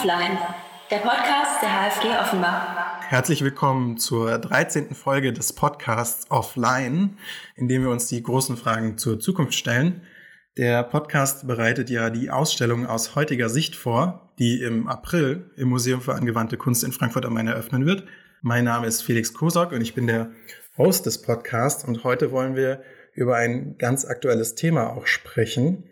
Offline, der Podcast der HFG Offenbach. Herzlich willkommen zur 13. Folge des Podcasts Offline, in dem wir uns die großen Fragen zur Zukunft stellen. Der Podcast bereitet ja die Ausstellung aus heutiger Sicht vor, die im April im Museum für angewandte Kunst in Frankfurt am Main eröffnen wird. Mein Name ist Felix Kosok und ich bin der Host des Podcasts und heute wollen wir über ein ganz aktuelles Thema auch sprechen,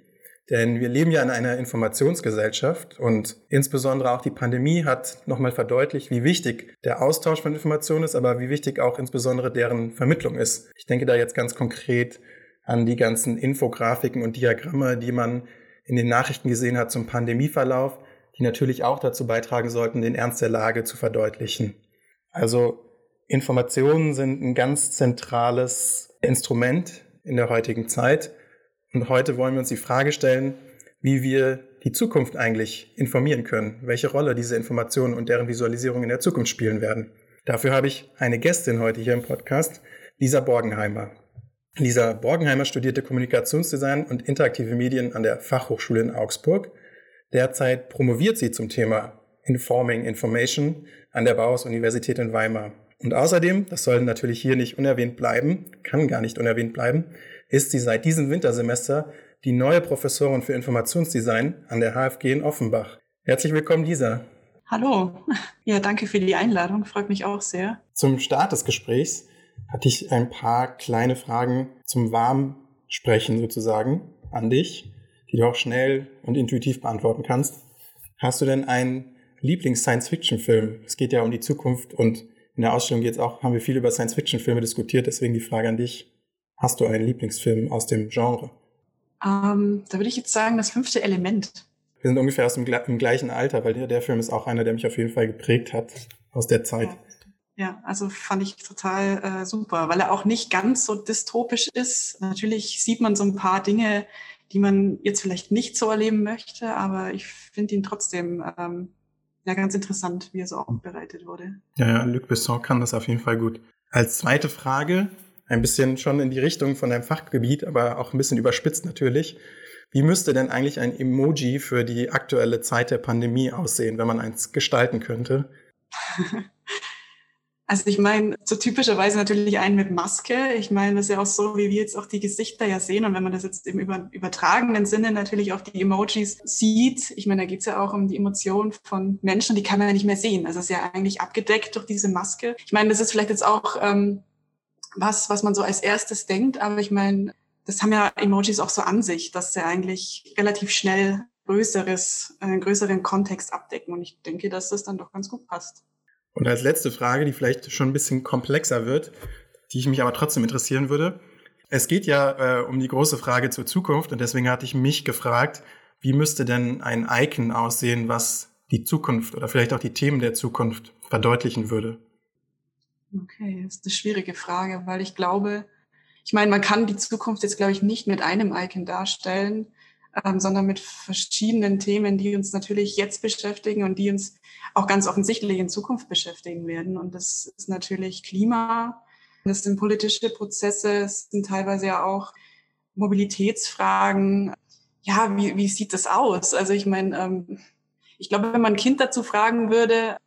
denn wir leben ja in einer Informationsgesellschaft und insbesondere auch die Pandemie hat nochmal verdeutlicht, wie wichtig der Austausch von Informationen ist, aber wie wichtig auch insbesondere deren Vermittlung ist. Ich denke da jetzt ganz konkret an die ganzen Infografiken und Diagramme, die man in den Nachrichten gesehen hat zum Pandemieverlauf, die natürlich auch dazu beitragen sollten, den Ernst der Lage zu verdeutlichen. Also Informationen sind ein ganz zentrales Instrument in der heutigen Zeit und heute wollen wir uns die Frage stellen, wie wir die Zukunft eigentlich informieren können, welche Rolle diese Informationen und deren Visualisierung in der Zukunft spielen werden. Dafür habe ich eine Gästin heute hier im Podcast, Lisa Borgenheimer. Lisa Borgenheimer studierte Kommunikationsdesign und interaktive Medien an der Fachhochschule in Augsburg. Derzeit promoviert sie zum Thema Informing Information an der Bauhaus-Universität in Weimar. Und außerdem, das soll natürlich hier nicht unerwähnt bleiben, kann gar nicht unerwähnt bleiben, ist sie seit diesem Wintersemester die neue Professorin für Informationsdesign an der HFG in Offenbach. Herzlich willkommen, Lisa. Hallo. Ja, danke für die Einladung. Freut mich auch sehr. Zum Start des Gesprächs hatte ich ein paar kleine Fragen zum Warmsprechen sozusagen an dich, die du auch schnell und intuitiv beantworten kannst. Hast du denn einen Lieblings-Science-Fiction-Film? Es geht ja um die Zukunft und in der Ausstellung jetzt auch, haben wir viel über Science-Fiction-Filme diskutiert, deswegen die Frage an dich. Hast du einen Lieblingsfilm aus dem Genre? Ähm, da würde ich jetzt sagen, das fünfte Element. Wir sind ungefähr aus dem, im gleichen Alter, weil der, der Film ist auch einer, der mich auf jeden Fall geprägt hat aus der Zeit. Ja, also fand ich total äh, super, weil er auch nicht ganz so dystopisch ist. Natürlich sieht man so ein paar Dinge, die man jetzt vielleicht nicht so erleben möchte, aber ich finde ihn trotzdem ähm, ja ganz interessant, wie er so aufbereitet wurde. Ja, ja, Luc Besson kann das auf jeden Fall gut. Als zweite Frage, ein bisschen schon in die Richtung von deinem Fachgebiet, aber auch ein bisschen überspitzt natürlich. Wie müsste denn eigentlich ein Emoji für die aktuelle Zeit der Pandemie aussehen, wenn man eins gestalten könnte? Also ich meine, so typischerweise natürlich einen mit Maske. Ich meine, das ist ja auch so, wie wir jetzt auch die Gesichter ja sehen. Und wenn man das jetzt im übertragenen Sinne natürlich auf die Emojis sieht, ich meine, da geht es ja auch um die Emotionen von Menschen, die kann man ja nicht mehr sehen. Also es ist ja eigentlich abgedeckt durch diese Maske. Ich meine, das ist vielleicht jetzt auch ähm, was, was man so als erstes denkt. Aber ich meine, das haben ja Emojis auch so an sich, dass sie eigentlich relativ schnell größeres, einen größeren Kontext abdecken. Und ich denke, dass das dann doch ganz gut passt. Und als letzte Frage, die vielleicht schon ein bisschen komplexer wird, die ich mich aber trotzdem interessieren würde. Es geht ja äh, um die große Frage zur Zukunft und deswegen hatte ich mich gefragt, wie müsste denn ein Icon aussehen, was die Zukunft oder vielleicht auch die Themen der Zukunft verdeutlichen würde? Okay, das ist eine schwierige Frage, weil ich glaube, ich meine, man kann die Zukunft jetzt, glaube ich, nicht mit einem Icon darstellen, ähm, sondern mit verschiedenen Themen, die uns natürlich jetzt beschäftigen und die uns auch ganz offensichtlich in Zukunft beschäftigen werden. Und das ist natürlich Klima, das sind politische Prozesse, es sind teilweise ja auch Mobilitätsfragen. Ja, wie, wie sieht das aus? Also ich meine, ähm, ich glaube, wenn man ein Kind dazu fragen würde,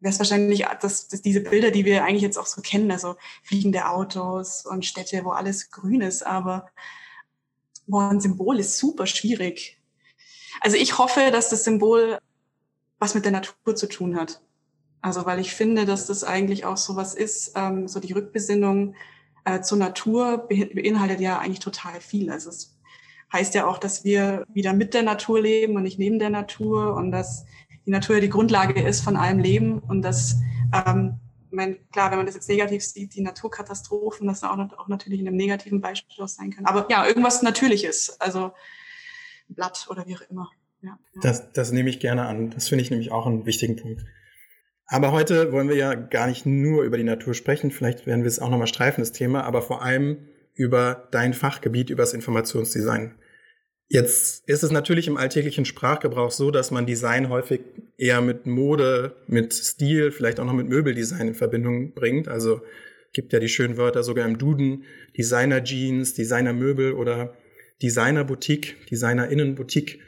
es wahrscheinlich das, das, diese Bilder, die wir eigentlich jetzt auch so kennen, also fliegende Autos und Städte, wo alles grün ist, aber wo ein Symbol ist super schwierig. Also ich hoffe, dass das Symbol was mit der Natur zu tun hat. Also weil ich finde, dass das eigentlich auch so was ist, ähm, so die Rückbesinnung äh, zur Natur beinhaltet ja eigentlich total viel. Also es heißt ja auch, dass wir wieder mit der Natur leben und nicht neben der Natur und dass die Natur ja die Grundlage ist von allem Leben und dass, ähm, meine, klar, wenn man das jetzt negativ sieht, die Naturkatastrophen, das auch, auch natürlich in einem negativen Beispiel sein kann. Aber ja, irgendwas Natürliches, also Blatt oder wie auch immer. Ja. Das, das nehme ich gerne an. Das finde ich nämlich auch einen wichtigen Punkt. Aber heute wollen wir ja gar nicht nur über die Natur sprechen. Vielleicht werden wir es auch nochmal streifen, das Thema, aber vor allem über dein Fachgebiet, über das Informationsdesign. Jetzt ist es natürlich im alltäglichen Sprachgebrauch so, dass man Design häufig eher mit Mode, mit Stil, vielleicht auch noch mit Möbeldesign in Verbindung bringt. Also gibt ja die schönen Wörter sogar im Duden, Designer Jeans, Designer Möbel oder Designer Boutique, Designer Innenboutique.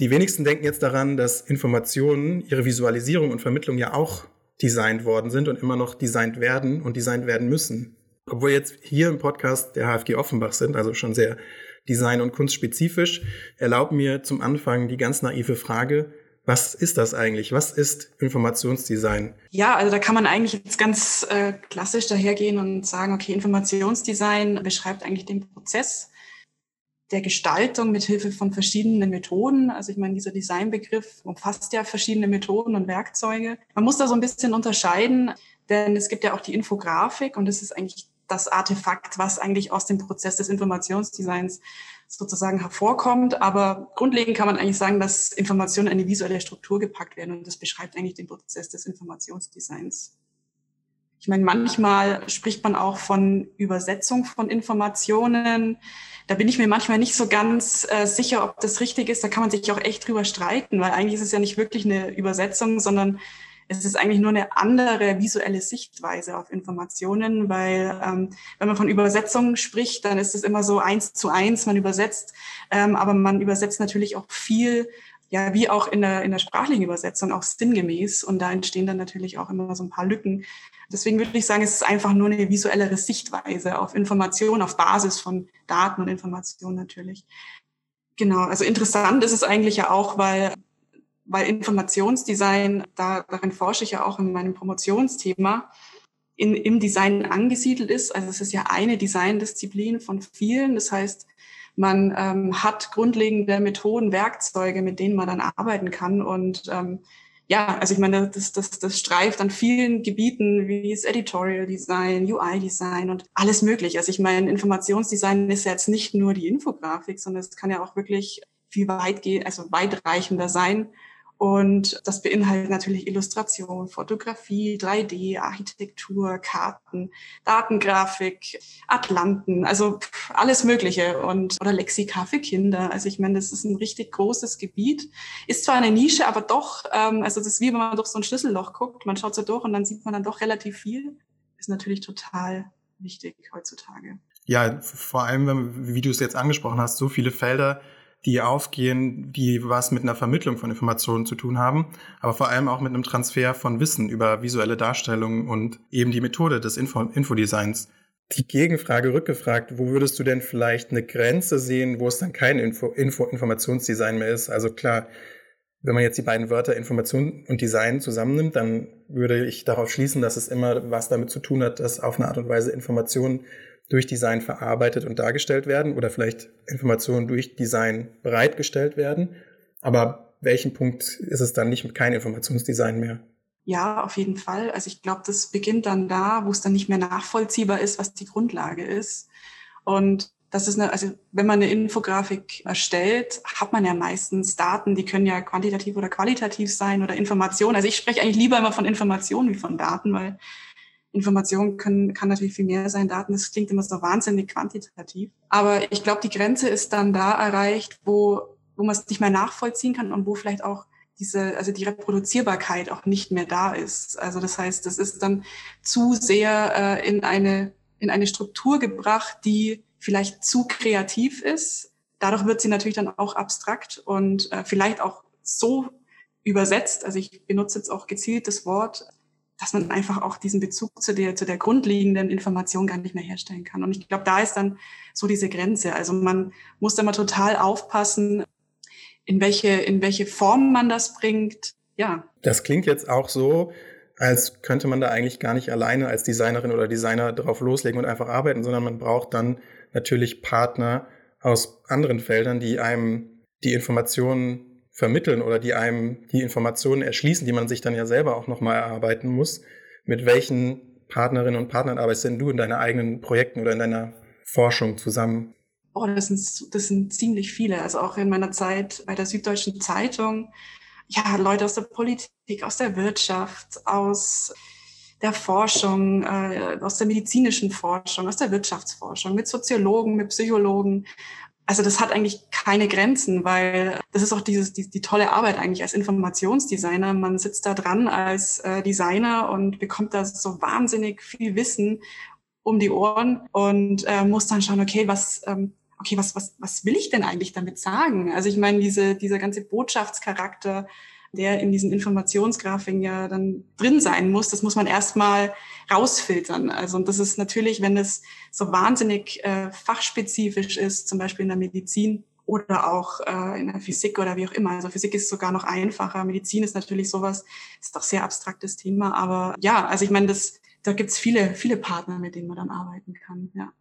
Die wenigsten denken jetzt daran, dass Informationen, ihre Visualisierung und Vermittlung ja auch designt worden sind und immer noch designt werden und designt werden müssen. Obwohl jetzt hier im Podcast der HFG Offenbach sind, also schon sehr design- und kunstspezifisch, erlaubt mir zum Anfang die ganz naive Frage, was ist das eigentlich? Was ist Informationsdesign? Ja, also da kann man eigentlich jetzt ganz äh, klassisch dahergehen und sagen, okay, Informationsdesign beschreibt eigentlich den Prozess der Gestaltung mit Hilfe von verschiedenen Methoden. Also ich meine, dieser Designbegriff umfasst ja verschiedene Methoden und Werkzeuge. Man muss da so ein bisschen unterscheiden, denn es gibt ja auch die Infografik und das ist eigentlich das Artefakt, was eigentlich aus dem Prozess des Informationsdesigns sozusagen hervorkommt. Aber grundlegend kann man eigentlich sagen, dass Informationen in eine visuelle Struktur gepackt werden und das beschreibt eigentlich den Prozess des Informationsdesigns. Ich meine, manchmal spricht man auch von Übersetzung von Informationen. Da bin ich mir manchmal nicht so ganz äh, sicher, ob das richtig ist. Da kann man sich auch echt drüber streiten, weil eigentlich ist es ja nicht wirklich eine Übersetzung, sondern es ist eigentlich nur eine andere visuelle Sichtweise auf Informationen, weil ähm, wenn man von Übersetzung spricht, dann ist es immer so eins zu eins, man übersetzt, ähm, aber man übersetzt natürlich auch viel, ja, wie auch in der, in der sprachlichen Übersetzung, auch sinngemäß und da entstehen dann natürlich auch immer so ein paar Lücken. Deswegen würde ich sagen, es ist einfach nur eine visuellere Sichtweise auf Informationen, auf Basis von Daten und Informationen natürlich. Genau, also interessant ist es eigentlich ja auch, weil weil Informationsdesign, da, darin forsche ich ja auch in meinem Promotionsthema, in, im Design angesiedelt ist. Also es ist ja eine Designdisziplin von vielen. Das heißt, man ähm, hat grundlegende Methoden, Werkzeuge, mit denen man dann arbeiten kann. Und ähm, ja, also ich meine, das, das, das streift an vielen Gebieten wie das Editorial Design, UI Design und alles möglich. Also ich meine, Informationsdesign ist ja jetzt nicht nur die Infografik, sondern es kann ja auch wirklich viel weit gehen, also weitreichender sein. Und das beinhaltet natürlich Illustration, Fotografie, 3D, Architektur, Karten, Datengrafik, Atlanten, also alles Mögliche und oder Lexika für Kinder. Also ich meine, das ist ein richtig großes Gebiet. Ist zwar eine Nische, aber doch, ähm, also das ist wie wenn man durch so ein Schlüsselloch guckt. Man schaut so durch und dann sieht man dann doch relativ viel. Ist natürlich total wichtig heutzutage. Ja, vor allem, wie du es jetzt angesprochen hast, so viele Felder, die aufgehen, die was mit einer Vermittlung von Informationen zu tun haben, aber vor allem auch mit einem Transfer von Wissen über visuelle Darstellungen und eben die Methode des Info Infodesigns. Die Gegenfrage rückgefragt, wo würdest du denn vielleicht eine Grenze sehen, wo es dann kein Info, Info Informationsdesign mehr ist? Also klar, wenn man jetzt die beiden Wörter Information und Design zusammennimmt, dann würde ich darauf schließen, dass es immer was damit zu tun hat, dass auf eine Art und Weise Informationen durch Design verarbeitet und dargestellt werden oder vielleicht Informationen durch Design bereitgestellt werden. Aber welchen Punkt ist es dann nicht mit kein Informationsdesign mehr? Ja, auf jeden Fall. Also ich glaube, das beginnt dann da, wo es dann nicht mehr nachvollziehbar ist, was die Grundlage ist. Und das ist eine, also wenn man eine Infografik erstellt, hat man ja meistens Daten, die können ja quantitativ oder qualitativ sein oder Informationen. Also ich spreche eigentlich lieber immer von Informationen wie von Daten, weil Information können, kann natürlich viel mehr sein. Daten, das klingt immer so wahnsinnig quantitativ. Aber ich glaube, die Grenze ist dann da erreicht, wo, wo man es nicht mehr nachvollziehen kann und wo vielleicht auch diese, also die Reproduzierbarkeit auch nicht mehr da ist. Also das heißt, das ist dann zu sehr äh, in eine, in eine Struktur gebracht, die vielleicht zu kreativ ist. Dadurch wird sie natürlich dann auch abstrakt und äh, vielleicht auch so übersetzt. Also ich benutze jetzt auch gezielt das Wort dass man einfach auch diesen Bezug zu der, zu der grundlegenden Information gar nicht mehr herstellen kann. Und ich glaube, da ist dann so diese Grenze. Also man muss da mal total aufpassen, in welche, in welche Form man das bringt. Ja. Das klingt jetzt auch so, als könnte man da eigentlich gar nicht alleine als Designerin oder Designer drauf loslegen und einfach arbeiten, sondern man braucht dann natürlich Partner aus anderen Feldern, die einem die Informationen vermitteln oder die einem die Informationen erschließen, die man sich dann ja selber auch nochmal erarbeiten muss. Mit welchen Partnerinnen und Partnern arbeitest denn du in deinen eigenen Projekten oder in deiner Forschung zusammen? Oh, das sind, das sind ziemlich viele. Also auch in meiner Zeit bei der Süddeutschen Zeitung. Ja, Leute aus der Politik, aus der Wirtschaft, aus der Forschung, äh, aus der medizinischen Forschung, aus der Wirtschaftsforschung, mit Soziologen, mit Psychologen, also das hat eigentlich keine Grenzen, weil das ist auch dieses, die, die tolle Arbeit eigentlich als Informationsdesigner. Man sitzt da dran als äh, Designer und bekommt da so wahnsinnig viel Wissen um die Ohren und äh, muss dann schauen, okay, was, ähm, okay, was, was, was will ich denn eigentlich damit sagen? Also ich meine, diese, dieser ganze Botschaftscharakter, der in diesen Informationsgrafiken ja dann drin sein muss, das muss man erstmal rausfiltern. Also und das ist natürlich, wenn es so wahnsinnig äh, fachspezifisch ist, zum Beispiel in der Medizin oder auch äh, in der Physik oder wie auch immer. Also Physik ist sogar noch einfacher. Medizin ist natürlich sowas, ist doch sehr abstraktes Thema. Aber ja, also ich meine, das, da gibt's viele, viele Partner, mit denen man dann arbeiten kann. Ja.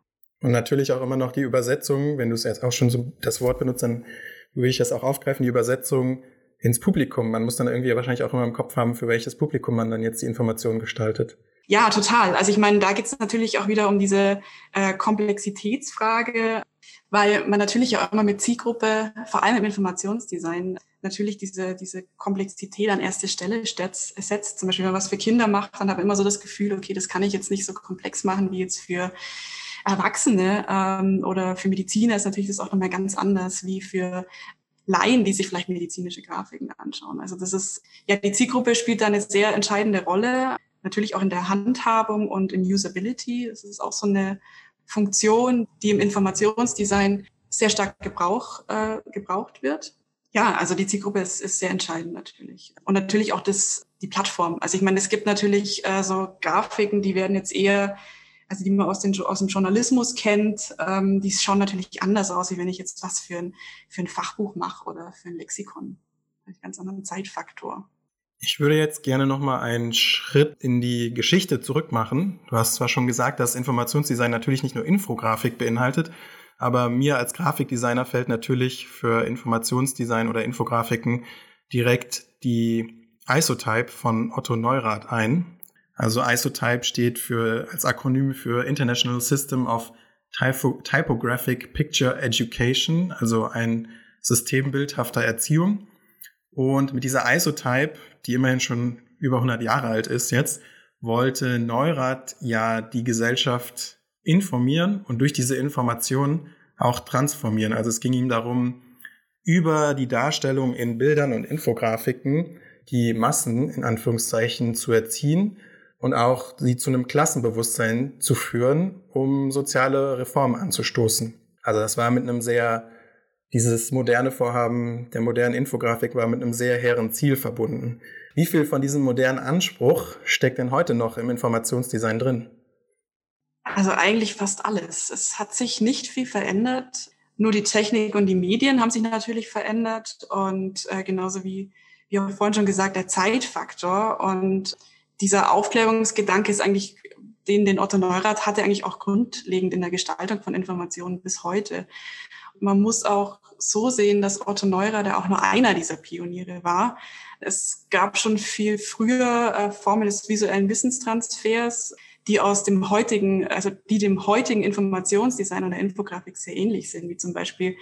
Und natürlich auch immer noch die Übersetzung, wenn du es jetzt auch schon so das Wort benutzt, dann würde ich das auch aufgreifen, die Übersetzung ins Publikum. Man muss dann irgendwie wahrscheinlich auch immer im Kopf haben, für welches Publikum man dann jetzt die Informationen gestaltet. Ja, total. Also ich meine, da geht es natürlich auch wieder um diese äh, Komplexitätsfrage, weil man natürlich auch immer mit Zielgruppe, vor allem im Informationsdesign, natürlich diese, diese Komplexität an erste Stelle setzt. Zum Beispiel, wenn man was für Kinder macht, dann habe ich immer so das Gefühl, okay, das kann ich jetzt nicht so komplex machen wie jetzt für Erwachsene ähm, oder für Mediziner ist natürlich das auch nochmal ganz anders wie für Laien, die sich vielleicht medizinische Grafiken anschauen. Also das ist, ja, die Zielgruppe spielt da eine sehr entscheidende Rolle. Natürlich auch in der Handhabung und in Usability. Das ist auch so eine Funktion, die im Informationsdesign sehr stark Gebrauch, äh, gebraucht wird. Ja, also die Zielgruppe ist, ist sehr entscheidend natürlich. Und natürlich auch das, die Plattform. Also ich meine, es gibt natürlich äh, so Grafiken, die werden jetzt eher also die man aus, den, aus dem Journalismus kennt, ähm, die schauen natürlich anders aus, wie wenn ich jetzt was für ein, für ein Fachbuch mache oder für ein Lexikon. Ein ganz anderen Zeitfaktor. Ich würde jetzt gerne noch mal einen Schritt in die Geschichte zurück machen. Du hast zwar schon gesagt, dass Informationsdesign natürlich nicht nur Infografik beinhaltet, aber mir als Grafikdesigner fällt natürlich für Informationsdesign oder Infografiken direkt die Isotype von Otto Neurath ein. Also ISOTYPE steht für, als Akronym für International System of Typo, Typographic Picture Education, also ein System bildhafter Erziehung. Und mit dieser ISOTYPE, die immerhin schon über 100 Jahre alt ist jetzt, wollte Neurath ja die Gesellschaft informieren und durch diese Informationen auch transformieren. Also es ging ihm darum, über die Darstellung in Bildern und Infografiken die Massen in Anführungszeichen zu erziehen und auch sie zu einem Klassenbewusstsein zu führen, um soziale Reformen anzustoßen. Also das war mit einem sehr, dieses moderne Vorhaben der modernen Infografik war mit einem sehr hehren Ziel verbunden. Wie viel von diesem modernen Anspruch steckt denn heute noch im Informationsdesign drin? Also eigentlich fast alles. Es hat sich nicht viel verändert. Nur die Technik und die Medien haben sich natürlich verändert und äh, genauso wie, wie auch vorhin schon gesagt, der Zeitfaktor. Und dieser Aufklärungsgedanke ist eigentlich, den den Otto Neurath hatte, eigentlich auch grundlegend in der Gestaltung von Informationen bis heute. Man muss auch so sehen, dass Otto Neurath ja auch nur einer dieser Pioniere war. Es gab schon viel früher äh, Formen des visuellen Wissenstransfers, die aus dem heutigen, also die dem heutigen Informationsdesign und der Infografik sehr ähnlich sind, wie zum Beispiel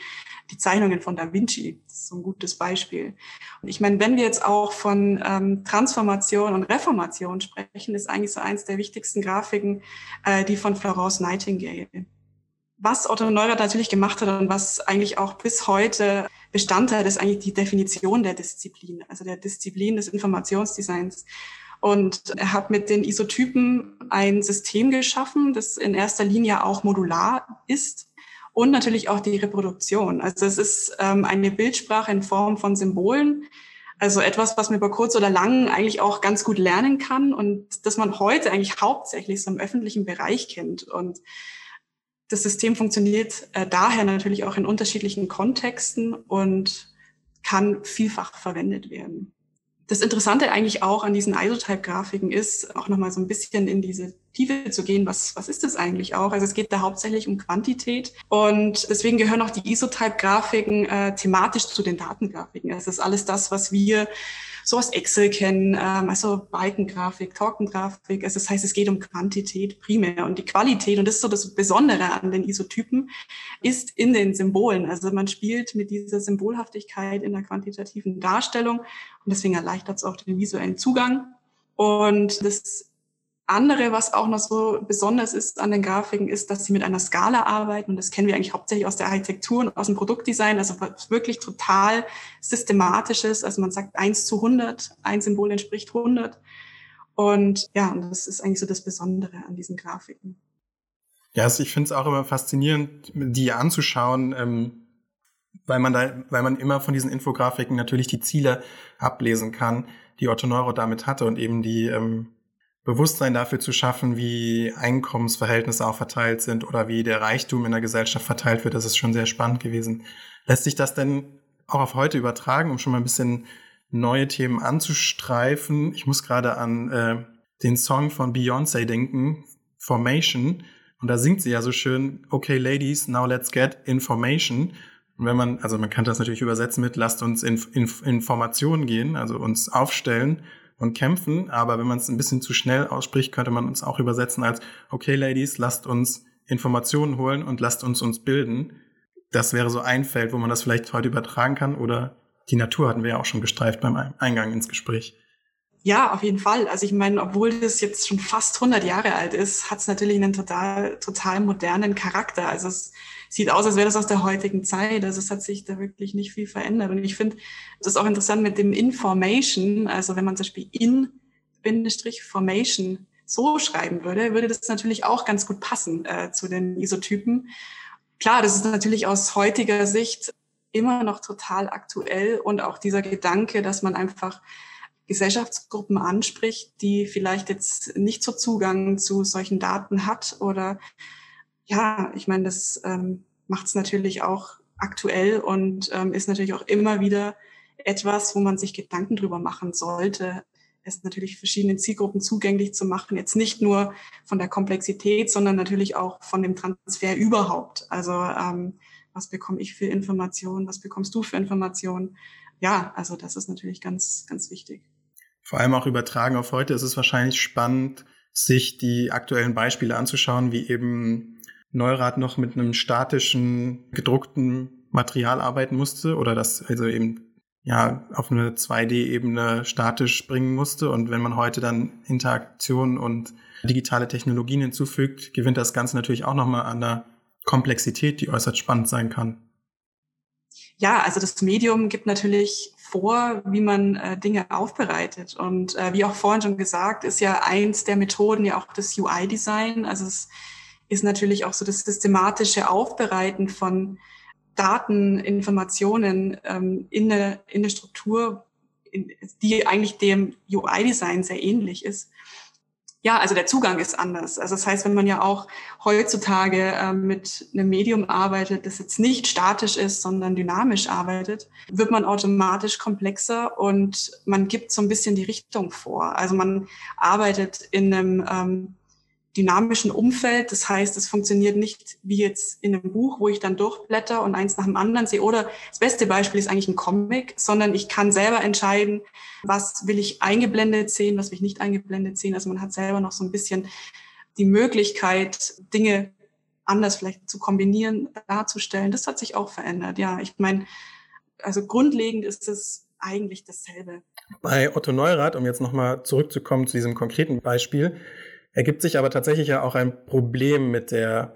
die Zeichnungen von Da Vinci. Das ist so ein gutes Beispiel. Und ich meine, wenn wir jetzt auch von ähm, Transformation und Reformation sprechen, ist eigentlich so eins der wichtigsten Grafiken äh, die von Florence Nightingale. Was Otto Neurath natürlich gemacht hat und was eigentlich auch bis heute Bestandteil ist eigentlich die Definition der Disziplin, also der Disziplin des Informationsdesigns. Und er hat mit den Isotypen ein System geschaffen, das in erster Linie auch modular ist und natürlich auch die Reproduktion. Also es ist ähm, eine Bildsprache in Form von Symbolen. Also etwas, was man über kurz oder lang eigentlich auch ganz gut lernen kann und das man heute eigentlich hauptsächlich so im öffentlichen Bereich kennt. Und das System funktioniert äh, daher natürlich auch in unterschiedlichen Kontexten und kann vielfach verwendet werden. Das Interessante eigentlich auch an diesen Isotype-Grafiken ist, auch nochmal so ein bisschen in diese Tiefe zu gehen. Was, was ist das eigentlich auch? Also es geht da hauptsächlich um Quantität und deswegen gehören auch die Isotype-Grafiken äh, thematisch zu den Datengrafiken. Es ist alles das, was wir so aus Excel kennen, ähm, also Balkengrafik, Torkengrafik. Also das heißt, es geht um Quantität primär und die Qualität, und das ist so das Besondere an den Isotypen, ist in den Symbolen. Also man spielt mit dieser Symbolhaftigkeit in der quantitativen Darstellung und deswegen erleichtert es auch den visuellen Zugang. Und das andere, was auch noch so besonders ist an den Grafiken, ist, dass sie mit einer Skala arbeiten. Und das kennen wir eigentlich hauptsächlich aus der Architektur und aus dem Produktdesign. Also wirklich total systematisches. Also man sagt eins zu 100, ein Symbol entspricht 100. Und ja, und das ist eigentlich so das Besondere an diesen Grafiken. Ja, also ich finde es auch immer faszinierend, die anzuschauen, ähm, weil man da, weil man immer von diesen Infografiken natürlich die Ziele ablesen kann, die Otto Neuro damit hatte und eben die ähm, Bewusstsein dafür zu schaffen, wie Einkommensverhältnisse auch verteilt sind oder wie der Reichtum in der Gesellschaft verteilt wird. Das ist schon sehr spannend gewesen. Lässt sich das denn auch auf heute übertragen, um schon mal ein bisschen neue Themen anzustreifen? Ich muss gerade an äh, den Song von Beyoncé denken, Formation. Und da singt sie ja so schön, okay, ladies, now let's get information. Und wenn man, also man kann das natürlich übersetzen mit, lasst uns in, in Informationen gehen, also uns aufstellen und kämpfen. Aber wenn man es ein bisschen zu schnell ausspricht, könnte man uns auch übersetzen als, okay, Ladies, lasst uns Informationen holen und lasst uns uns bilden. Das wäre so ein Feld, wo man das vielleicht heute übertragen kann. Oder die Natur hatten wir ja auch schon gestreift beim Eingang ins Gespräch. Ja, auf jeden Fall. Also ich meine, obwohl das jetzt schon fast 100 Jahre alt ist, hat es natürlich einen total, total modernen Charakter. Also es sieht aus, als wäre das aus der heutigen Zeit. Also es hat sich da wirklich nicht viel verändert. Und ich finde, das ist auch interessant mit dem Information. Also wenn man zum Beispiel in Bindestrich Formation so schreiben würde, würde das natürlich auch ganz gut passen äh, zu den Isotypen. Klar, das ist natürlich aus heutiger Sicht immer noch total aktuell und auch dieser Gedanke, dass man einfach Gesellschaftsgruppen anspricht, die vielleicht jetzt nicht so Zugang zu solchen Daten hat oder ja, ich meine, das ähm, macht es natürlich auch aktuell und ähm, ist natürlich auch immer wieder etwas, wo man sich Gedanken drüber machen sollte, es natürlich verschiedenen Zielgruppen zugänglich zu machen, jetzt nicht nur von der Komplexität, sondern natürlich auch von dem Transfer überhaupt. Also ähm, was bekomme ich für Informationen, was bekommst du für Informationen? Ja, also das ist natürlich ganz, ganz wichtig. Vor allem auch übertragen auf heute ist es wahrscheinlich spannend, sich die aktuellen Beispiele anzuschauen, wie eben Neurath noch mit einem statischen, gedruckten Material arbeiten musste oder das also eben ja auf eine 2D-Ebene statisch bringen musste. Und wenn man heute dann Interaktion und digitale Technologien hinzufügt, gewinnt das Ganze natürlich auch nochmal an der Komplexität, die äußerst spannend sein kann. Ja, also das Medium gibt natürlich vor, wie man äh, Dinge aufbereitet. Und äh, wie auch vorhin schon gesagt, ist ja eins der Methoden ja auch das UI-Design. Also es ist natürlich auch so das systematische Aufbereiten von Daten, Informationen ähm, in, eine, in eine Struktur, in, die eigentlich dem UI-Design sehr ähnlich ist. Ja, also der Zugang ist anders. Also das heißt, wenn man ja auch heutzutage äh, mit einem Medium arbeitet, das jetzt nicht statisch ist, sondern dynamisch arbeitet, wird man automatisch komplexer und man gibt so ein bisschen die Richtung vor. Also man arbeitet in einem ähm, dynamischen Umfeld. Das heißt, es funktioniert nicht wie jetzt in einem Buch, wo ich dann durchblätter und eins nach dem anderen sehe. Oder das beste Beispiel ist eigentlich ein Comic, sondern ich kann selber entscheiden, was will ich eingeblendet sehen, was will ich nicht eingeblendet sehen. Also man hat selber noch so ein bisschen die Möglichkeit, Dinge anders vielleicht zu kombinieren, darzustellen. Das hat sich auch verändert. Ja, ich meine, also grundlegend ist es eigentlich dasselbe. Bei Otto Neurath, um jetzt nochmal zurückzukommen zu diesem konkreten Beispiel, ergibt sich aber tatsächlich ja auch ein Problem mit der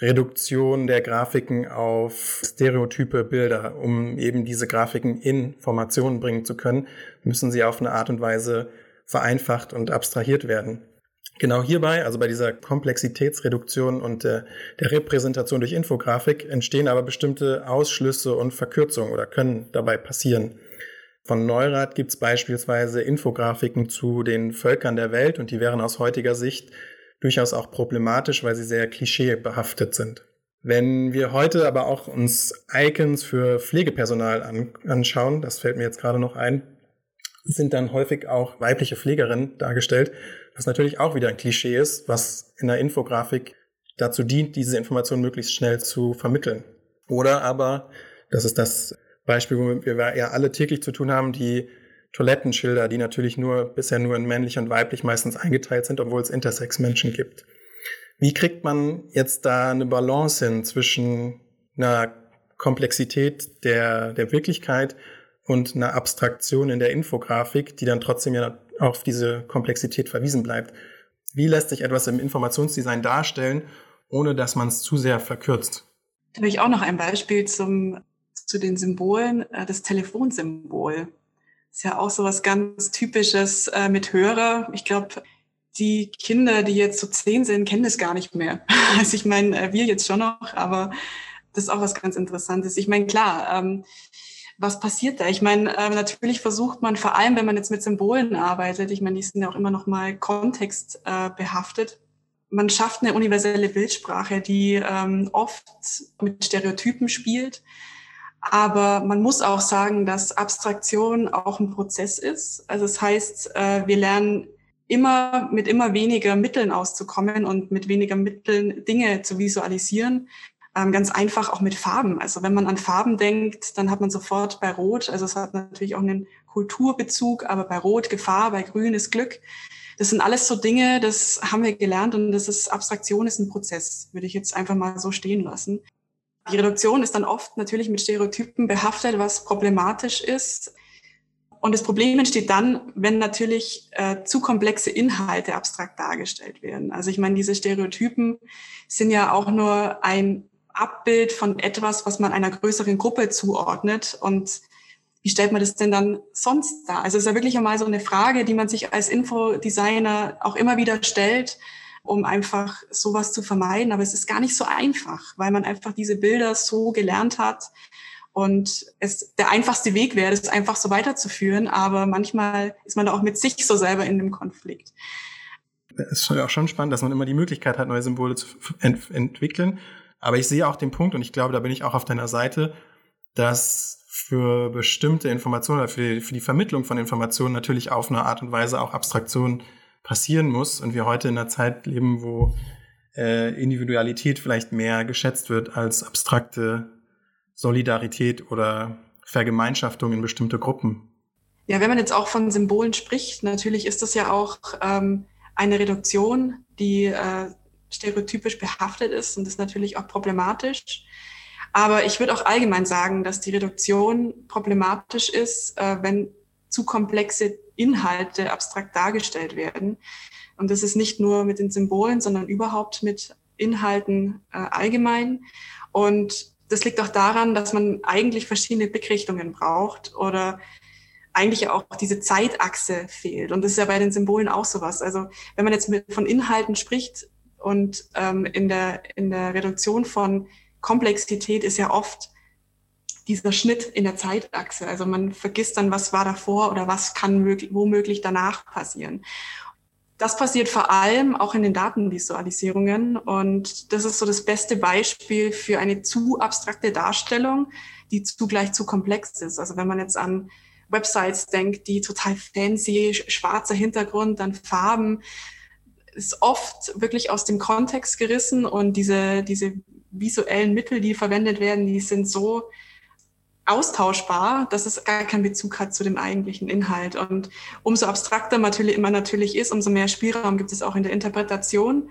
Reduktion der Grafiken auf stereotype Bilder. Um eben diese Grafiken in Formationen bringen zu können, müssen sie auf eine Art und Weise vereinfacht und abstrahiert werden. Genau hierbei, also bei dieser Komplexitätsreduktion und der, der Repräsentation durch Infografik, entstehen aber bestimmte Ausschlüsse und Verkürzungen oder können dabei passieren. Von Neurath gibt es beispielsweise Infografiken zu den Völkern der Welt und die wären aus heutiger Sicht durchaus auch problematisch, weil sie sehr klischeebehaftet sind. Wenn wir heute aber auch uns Icons für Pflegepersonal an, anschauen, das fällt mir jetzt gerade noch ein, sind dann häufig auch weibliche Pflegerinnen dargestellt, was natürlich auch wieder ein Klischee ist, was in der Infografik dazu dient, diese Information möglichst schnell zu vermitteln. Oder aber, das ist das Beispiel, womit wir ja alle täglich zu tun haben, die Toilettenschilder, die natürlich nur bisher nur in männlich und weiblich meistens eingeteilt sind, obwohl es Intersex-Menschen gibt. Wie kriegt man jetzt da eine Balance hin zwischen einer Komplexität der, der Wirklichkeit und einer Abstraktion in der Infografik, die dann trotzdem ja auf diese Komplexität verwiesen bleibt? Wie lässt sich etwas im Informationsdesign darstellen, ohne dass man es zu sehr verkürzt? Da habe ich auch noch ein Beispiel zum zu den Symbolen, äh, das Telefonsymbol. Ist ja auch so was ganz Typisches äh, mit Hörer. Ich glaube, die Kinder, die jetzt so zehn sind, kennen das gar nicht mehr. Also ich meine, äh, wir jetzt schon noch, aber das ist auch was ganz Interessantes. Ich meine, klar, ähm, was passiert da? Ich meine, äh, natürlich versucht man vor allem, wenn man jetzt mit Symbolen arbeitet, ich meine, die sind ja auch immer noch mal kontextbehaftet, äh, man schafft eine universelle Bildsprache, die ähm, oft mit Stereotypen spielt. Aber man muss auch sagen, dass Abstraktion auch ein Prozess ist. Also das heißt, äh, wir lernen immer mit immer weniger Mitteln auszukommen und mit weniger Mitteln Dinge zu visualisieren. Ähm, ganz einfach auch mit Farben. Also wenn man an Farben denkt, dann hat man sofort bei Rot, also es hat natürlich auch einen Kulturbezug, aber bei Rot Gefahr, bei Grün ist Glück. Das sind alles so Dinge, das haben wir gelernt und das ist Abstraktion ist ein Prozess, würde ich jetzt einfach mal so stehen lassen. Die Reduktion ist dann oft natürlich mit Stereotypen behaftet, was problematisch ist. Und das Problem entsteht dann, wenn natürlich äh, zu komplexe Inhalte abstrakt dargestellt werden. Also ich meine, diese Stereotypen sind ja auch nur ein Abbild von etwas, was man einer größeren Gruppe zuordnet. Und wie stellt man das denn dann sonst dar? Also es ist ja wirklich einmal so eine Frage, die man sich als Infodesigner auch immer wieder stellt, um einfach sowas zu vermeiden. Aber es ist gar nicht so einfach, weil man einfach diese Bilder so gelernt hat. Und es der einfachste Weg wäre, das einfach so weiterzuführen. Aber manchmal ist man da auch mit sich so selber in dem Konflikt. Es ist auch schon spannend, dass man immer die Möglichkeit hat, neue Symbole zu ent entwickeln. Aber ich sehe auch den Punkt, und ich glaube, da bin ich auch auf deiner Seite, dass für bestimmte Informationen oder für, für die Vermittlung von Informationen natürlich auf eine Art und Weise auch Abstraktion passieren muss und wir heute in einer Zeit leben, wo äh, Individualität vielleicht mehr geschätzt wird als abstrakte Solidarität oder Vergemeinschaftung in bestimmte Gruppen. Ja, wenn man jetzt auch von Symbolen spricht, natürlich ist das ja auch ähm, eine Reduktion, die äh, stereotypisch behaftet ist und ist natürlich auch problematisch. Aber ich würde auch allgemein sagen, dass die Reduktion problematisch ist, äh, wenn zu komplexe Inhalte abstrakt dargestellt werden. Und das ist nicht nur mit den Symbolen, sondern überhaupt mit Inhalten äh, allgemein. Und das liegt auch daran, dass man eigentlich verschiedene Blickrichtungen braucht oder eigentlich auch diese Zeitachse fehlt. Und das ist ja bei den Symbolen auch sowas. Also wenn man jetzt mit, von Inhalten spricht und ähm, in, der, in der Reduktion von Komplexität ist ja oft dieser Schnitt in der Zeitachse. Also man vergisst dann, was war davor oder was kann möglich, womöglich danach passieren. Das passiert vor allem auch in den Datenvisualisierungen und das ist so das beste Beispiel für eine zu abstrakte Darstellung, die zugleich zu komplex ist. Also wenn man jetzt an Websites denkt, die total fancy, schwarzer Hintergrund, dann Farben, ist oft wirklich aus dem Kontext gerissen und diese, diese visuellen Mittel, die verwendet werden, die sind so austauschbar, dass es gar keinen Bezug hat zu dem eigentlichen Inhalt. Und umso abstrakter natürlich immer natürlich ist, umso mehr Spielraum gibt es auch in der Interpretation,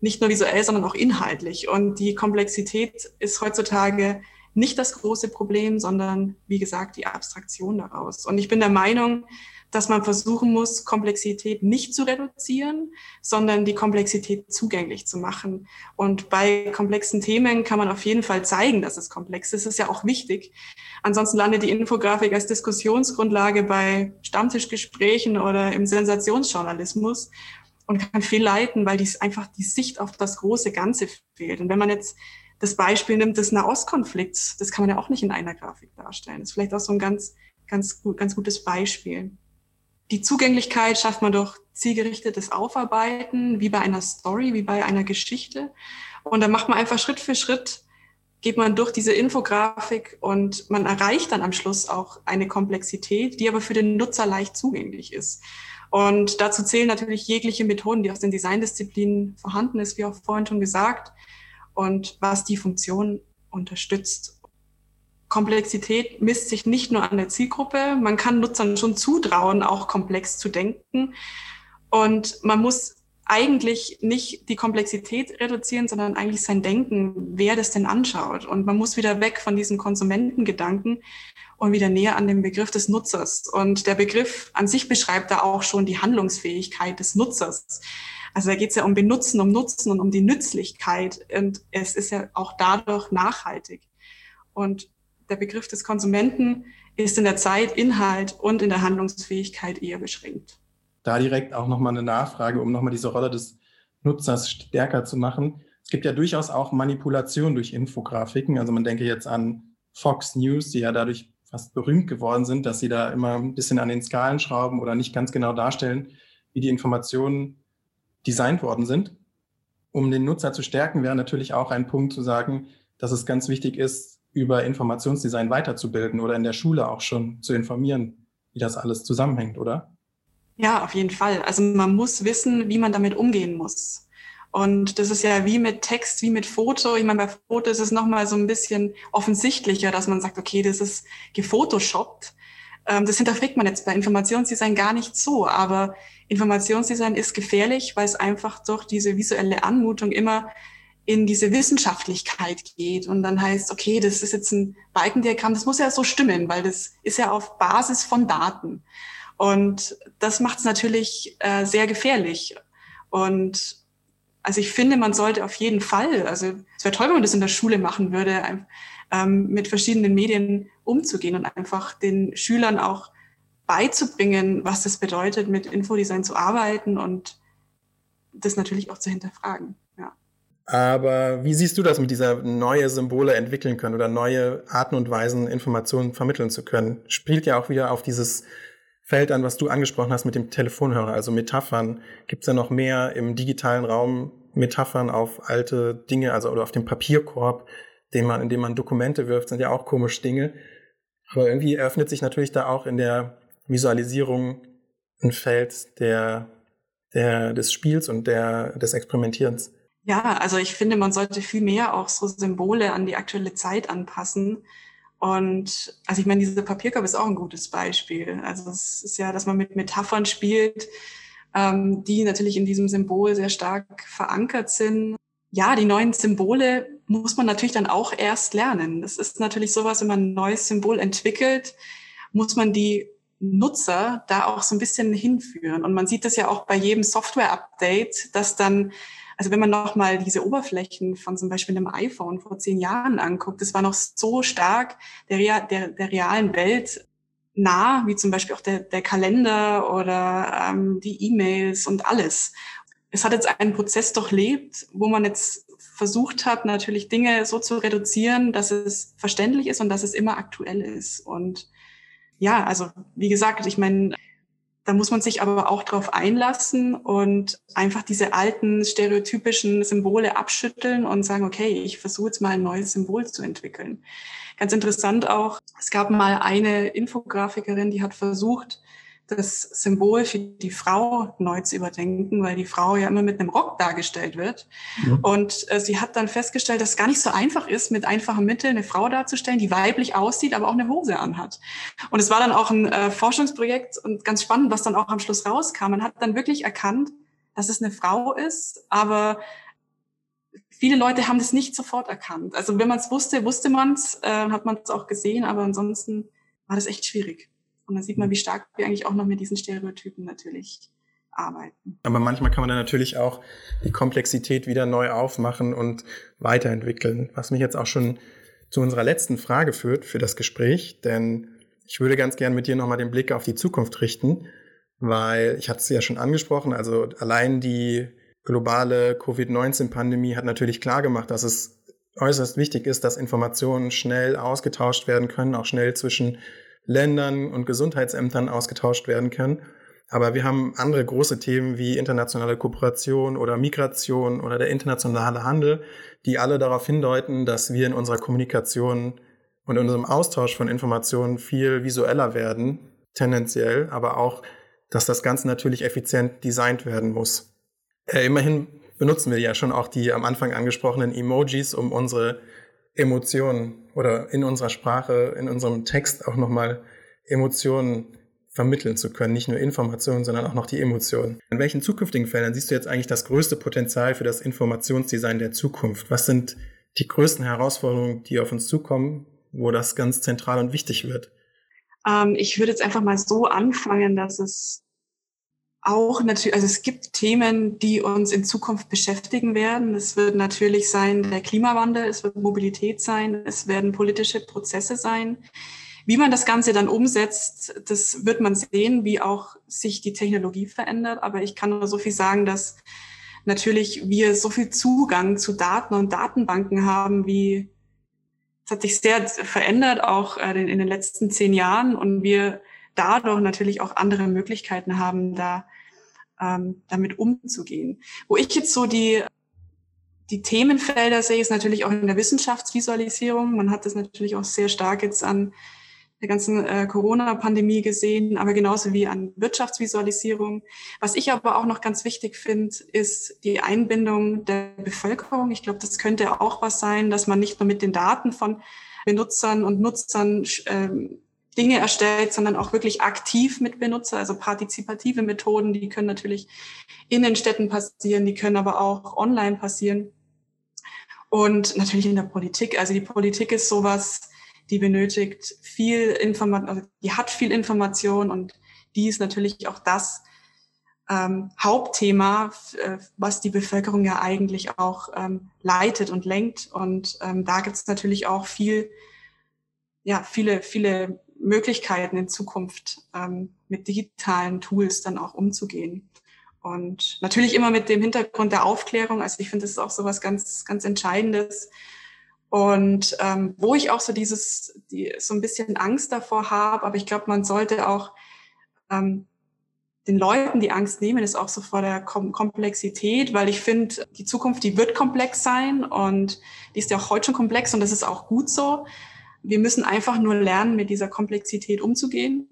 nicht nur visuell, sondern auch inhaltlich. Und die Komplexität ist heutzutage nicht das große Problem, sondern wie gesagt die Abstraktion daraus. Und ich bin der Meinung, dass man versuchen muss, Komplexität nicht zu reduzieren, sondern die Komplexität zugänglich zu machen. Und bei komplexen Themen kann man auf jeden Fall zeigen, dass es komplex ist. Das ist ja auch wichtig. Ansonsten landet die Infografik als Diskussionsgrundlage bei Stammtischgesprächen oder im Sensationsjournalismus und kann viel leiten, weil dies einfach die Sicht auf das große Ganze fehlt. Und wenn man jetzt das Beispiel nimmt des Nahostkonflikts, das kann man ja auch nicht in einer Grafik darstellen. Das ist vielleicht auch so ein ganz, ganz, ganz gutes Beispiel. Die Zugänglichkeit schafft man durch zielgerichtetes Aufarbeiten, wie bei einer Story, wie bei einer Geschichte. Und dann macht man einfach Schritt für Schritt, geht man durch diese Infografik und man erreicht dann am Schluss auch eine Komplexität, die aber für den Nutzer leicht zugänglich ist. Und dazu zählen natürlich jegliche Methoden, die aus den Designdisziplinen vorhanden ist, wie auch vorhin schon gesagt, und was die Funktion unterstützt. Komplexität misst sich nicht nur an der Zielgruppe. Man kann Nutzern schon zutrauen, auch komplex zu denken. Und man muss eigentlich nicht die Komplexität reduzieren, sondern eigentlich sein Denken, wer das denn anschaut. Und man muss wieder weg von diesem Konsumentengedanken und wieder näher an den Begriff des Nutzers. Und der Begriff an sich beschreibt da auch schon die Handlungsfähigkeit des Nutzers. Also da geht es ja um Benutzen, um Nutzen und um die Nützlichkeit. Und es ist ja auch dadurch nachhaltig. Und der Begriff des Konsumenten ist in der Zeit, Inhalt und in der Handlungsfähigkeit eher beschränkt. da direkt auch nochmal eine Nachfrage, um nochmal diese Rolle des Nutzers stärker zu machen. Es gibt ja durchaus auch Manipulation durch Infografiken. Also man denke jetzt an Fox News, die ja dadurch fast berühmt geworden sind, dass sie da immer ein bisschen an den Skalen schrauben oder nicht ganz genau darstellen, wie die Informationen designt worden sind. Um den Nutzer zu stärken, wäre natürlich auch ein Punkt zu sagen, dass es ganz wichtig ist, über Informationsdesign weiterzubilden oder in der Schule auch schon zu informieren, wie das alles zusammenhängt, oder? Ja, auf jeden Fall. Also man muss wissen, wie man damit umgehen muss. Und das ist ja wie mit Text, wie mit Foto. Ich meine, bei Foto ist es nochmal so ein bisschen offensichtlicher, dass man sagt, okay, das ist gefotoshoppt. Ähm, das hinterfragt man jetzt bei Informationsdesign gar nicht so. Aber Informationsdesign ist gefährlich, weil es einfach durch diese visuelle Anmutung immer in diese Wissenschaftlichkeit geht und dann heißt, okay, das ist jetzt ein Balkendiagramm, das muss ja so stimmen, weil das ist ja auf Basis von Daten. Und das macht es natürlich äh, sehr gefährlich. Und also ich finde, man sollte auf jeden Fall, also es wäre toll, wenn man das in der Schule machen würde, ähm, mit verschiedenen Medien umzugehen und einfach den Schülern auch beizubringen, was das bedeutet, mit Infodesign zu arbeiten und das natürlich auch zu hinterfragen. Aber wie siehst du das mit dieser neue Symbole entwickeln können oder neue Arten und Weisen, Informationen vermitteln zu können? Spielt ja auch wieder auf dieses Feld an, was du angesprochen hast mit dem Telefonhörer, also Metaphern. Gibt es ja noch mehr im digitalen Raum Metaphern auf alte Dinge, also oder auf dem Papierkorb, den man, in dem man Dokumente wirft, sind ja auch komische Dinge. Aber irgendwie eröffnet sich natürlich da auch in der Visualisierung ein Feld der, der, des Spiels und der, des Experimentierens. Ja, also ich finde, man sollte viel mehr auch so Symbole an die aktuelle Zeit anpassen. Und also ich meine, diese Papierkorb ist auch ein gutes Beispiel. Also es ist ja, dass man mit Metaphern spielt, ähm, die natürlich in diesem Symbol sehr stark verankert sind. Ja, die neuen Symbole muss man natürlich dann auch erst lernen. Das ist natürlich sowas, wenn man ein neues Symbol entwickelt, muss man die Nutzer da auch so ein bisschen hinführen. Und man sieht das ja auch bei jedem Software-Update, dass dann also wenn man nochmal diese Oberflächen von zum Beispiel einem iPhone vor zehn Jahren anguckt, das war noch so stark der, der, der realen Welt nah, wie zum Beispiel auch der, der Kalender oder ähm, die E-Mails und alles. Es hat jetzt einen Prozess durchlebt, wo man jetzt versucht hat, natürlich Dinge so zu reduzieren, dass es verständlich ist und dass es immer aktuell ist. Und ja, also wie gesagt, ich meine, da muss man sich aber auch drauf einlassen und einfach diese alten stereotypischen Symbole abschütteln und sagen, okay, ich versuche jetzt mal ein neues Symbol zu entwickeln. Ganz interessant auch, es gab mal eine Infografikerin, die hat versucht, das Symbol für die Frau neu zu überdenken, weil die Frau ja immer mit einem Rock dargestellt wird. Ja. Und äh, sie hat dann festgestellt, dass es gar nicht so einfach ist, mit einfachen Mitteln eine Frau darzustellen, die weiblich aussieht, aber auch eine Hose anhat. Und es war dann auch ein äh, Forschungsprojekt und ganz spannend, was dann auch am Schluss rauskam. Man hat dann wirklich erkannt, dass es eine Frau ist, aber viele Leute haben das nicht sofort erkannt. Also wenn man es wusste, wusste man es, äh, hat man es auch gesehen, aber ansonsten war das echt schwierig. Und dann sieht man, wie stark wir eigentlich auch noch mit diesen Stereotypen natürlich arbeiten. Aber manchmal kann man dann natürlich auch die Komplexität wieder neu aufmachen und weiterentwickeln, was mich jetzt auch schon zu unserer letzten Frage führt für das Gespräch, denn ich würde ganz gern mit dir nochmal den Blick auf die Zukunft richten, weil ich hatte es ja schon angesprochen, also allein die globale Covid-19-Pandemie hat natürlich klar gemacht, dass es äußerst wichtig ist, dass Informationen schnell ausgetauscht werden können, auch schnell zwischen Ländern und Gesundheitsämtern ausgetauscht werden können. Aber wir haben andere große Themen wie internationale Kooperation oder Migration oder der internationale Handel, die alle darauf hindeuten, dass wir in unserer Kommunikation und in unserem Austausch von Informationen viel visueller werden, tendenziell, aber auch, dass das Ganze natürlich effizient designt werden muss. Äh, immerhin benutzen wir ja schon auch die am Anfang angesprochenen Emojis, um unsere Emotionen oder in unserer Sprache, in unserem Text auch nochmal Emotionen vermitteln zu können. Nicht nur Informationen, sondern auch noch die Emotionen. In welchen zukünftigen Feldern siehst du jetzt eigentlich das größte Potenzial für das Informationsdesign der Zukunft? Was sind die größten Herausforderungen, die auf uns zukommen, wo das ganz zentral und wichtig wird? Ähm, ich würde jetzt einfach mal so anfangen, dass es auch natürlich, also es gibt Themen, die uns in Zukunft beschäftigen werden. Es wird natürlich sein der Klimawandel, es wird Mobilität sein, es werden politische Prozesse sein. wie man das Ganze dann umsetzt, das wird man sehen, wie auch sich die Technologie verändert. Aber ich kann nur so viel sagen, dass natürlich wir so viel Zugang zu Daten und Datenbanken haben, wie es hat sich sehr verändert, auch äh, in den letzten zehn Jahren und wir dadurch natürlich auch andere Möglichkeiten haben, da ähm, damit umzugehen. Wo ich jetzt so die die Themenfelder sehe, ist natürlich auch in der Wissenschaftsvisualisierung. Man hat das natürlich auch sehr stark jetzt an der ganzen äh, Corona-Pandemie gesehen, aber genauso wie an Wirtschaftsvisualisierung. Was ich aber auch noch ganz wichtig finde, ist die Einbindung der Bevölkerung. Ich glaube, das könnte auch was sein, dass man nicht nur mit den Daten von Benutzern und Nutzern ähm, Dinge erstellt, sondern auch wirklich aktiv mit Benutzer, also partizipative Methoden, die können natürlich in den Städten passieren, die können aber auch online passieren. Und natürlich in der Politik. Also die Politik ist sowas, die benötigt viel Information, also die hat viel Information und die ist natürlich auch das ähm, Hauptthema, äh, was die Bevölkerung ja eigentlich auch ähm, leitet und lenkt. Und ähm, da gibt es natürlich auch viel, ja, viele, viele Möglichkeiten in Zukunft ähm, mit digitalen Tools dann auch umzugehen. Und natürlich immer mit dem Hintergrund der Aufklärung. Also ich finde, das ist auch so was ganz, ganz Entscheidendes, und ähm, wo ich auch so dieses, die, so ein bisschen Angst davor habe, aber ich glaube, man sollte auch ähm, den Leuten die Angst nehmen, ist auch so vor der Kom Komplexität, weil ich finde, die Zukunft, die wird komplex sein und die ist ja auch heute schon komplex und das ist auch gut so. Wir müssen einfach nur lernen, mit dieser Komplexität umzugehen.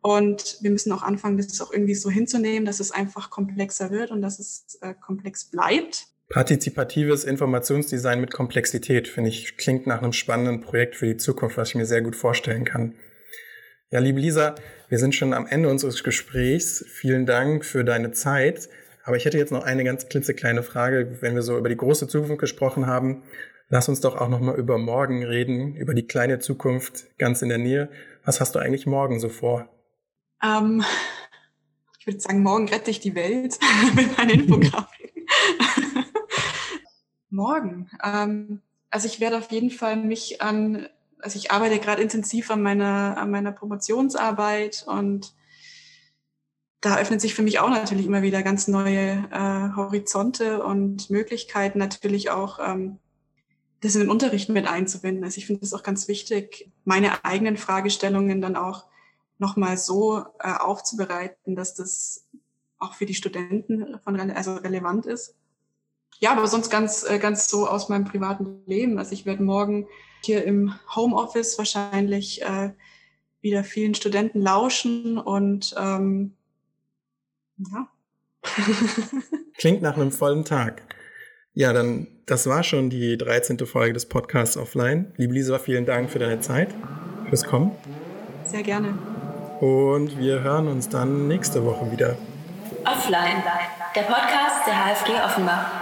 Und wir müssen auch anfangen, das auch irgendwie so hinzunehmen, dass es einfach komplexer wird und dass es äh, komplex bleibt. Partizipatives Informationsdesign mit Komplexität, finde ich, klingt nach einem spannenden Projekt für die Zukunft, was ich mir sehr gut vorstellen kann. Ja, liebe Lisa, wir sind schon am Ende unseres Gesprächs. Vielen Dank für deine Zeit. Aber ich hätte jetzt noch eine ganz klitzekleine Frage. Wenn wir so über die große Zukunft gesprochen haben, lass uns doch auch noch mal über morgen reden, über die kleine Zukunft ganz in der Nähe. Was hast du eigentlich morgen so vor? Ähm, ich würde sagen, morgen rette ich die Welt mit meinen Infografiken. Morgen. Ähm, also ich werde auf jeden Fall mich an, also ich arbeite gerade intensiv an meiner, an meiner Promotionsarbeit und da öffnet sich für mich auch natürlich immer wieder ganz neue äh, Horizonte und Möglichkeiten, natürlich auch ähm, das in den Unterricht mit einzubinden. Also ich finde es auch ganz wichtig, meine eigenen Fragestellungen dann auch nochmal so äh, aufzubereiten, dass das auch für die Studenten von, also relevant ist ja, aber sonst ganz, äh, ganz so aus meinem privaten Leben. Also ich werde morgen hier im Homeoffice wahrscheinlich äh, wieder vielen Studenten lauschen und ähm, ja. Klingt nach einem vollen Tag. Ja, dann, das war schon die 13. Folge des Podcasts Offline. Liebe Lisa, vielen Dank für deine Zeit, fürs Kommen. Sehr gerne. Und wir hören uns dann nächste Woche wieder. Offline, der Podcast der HFG Offenbach.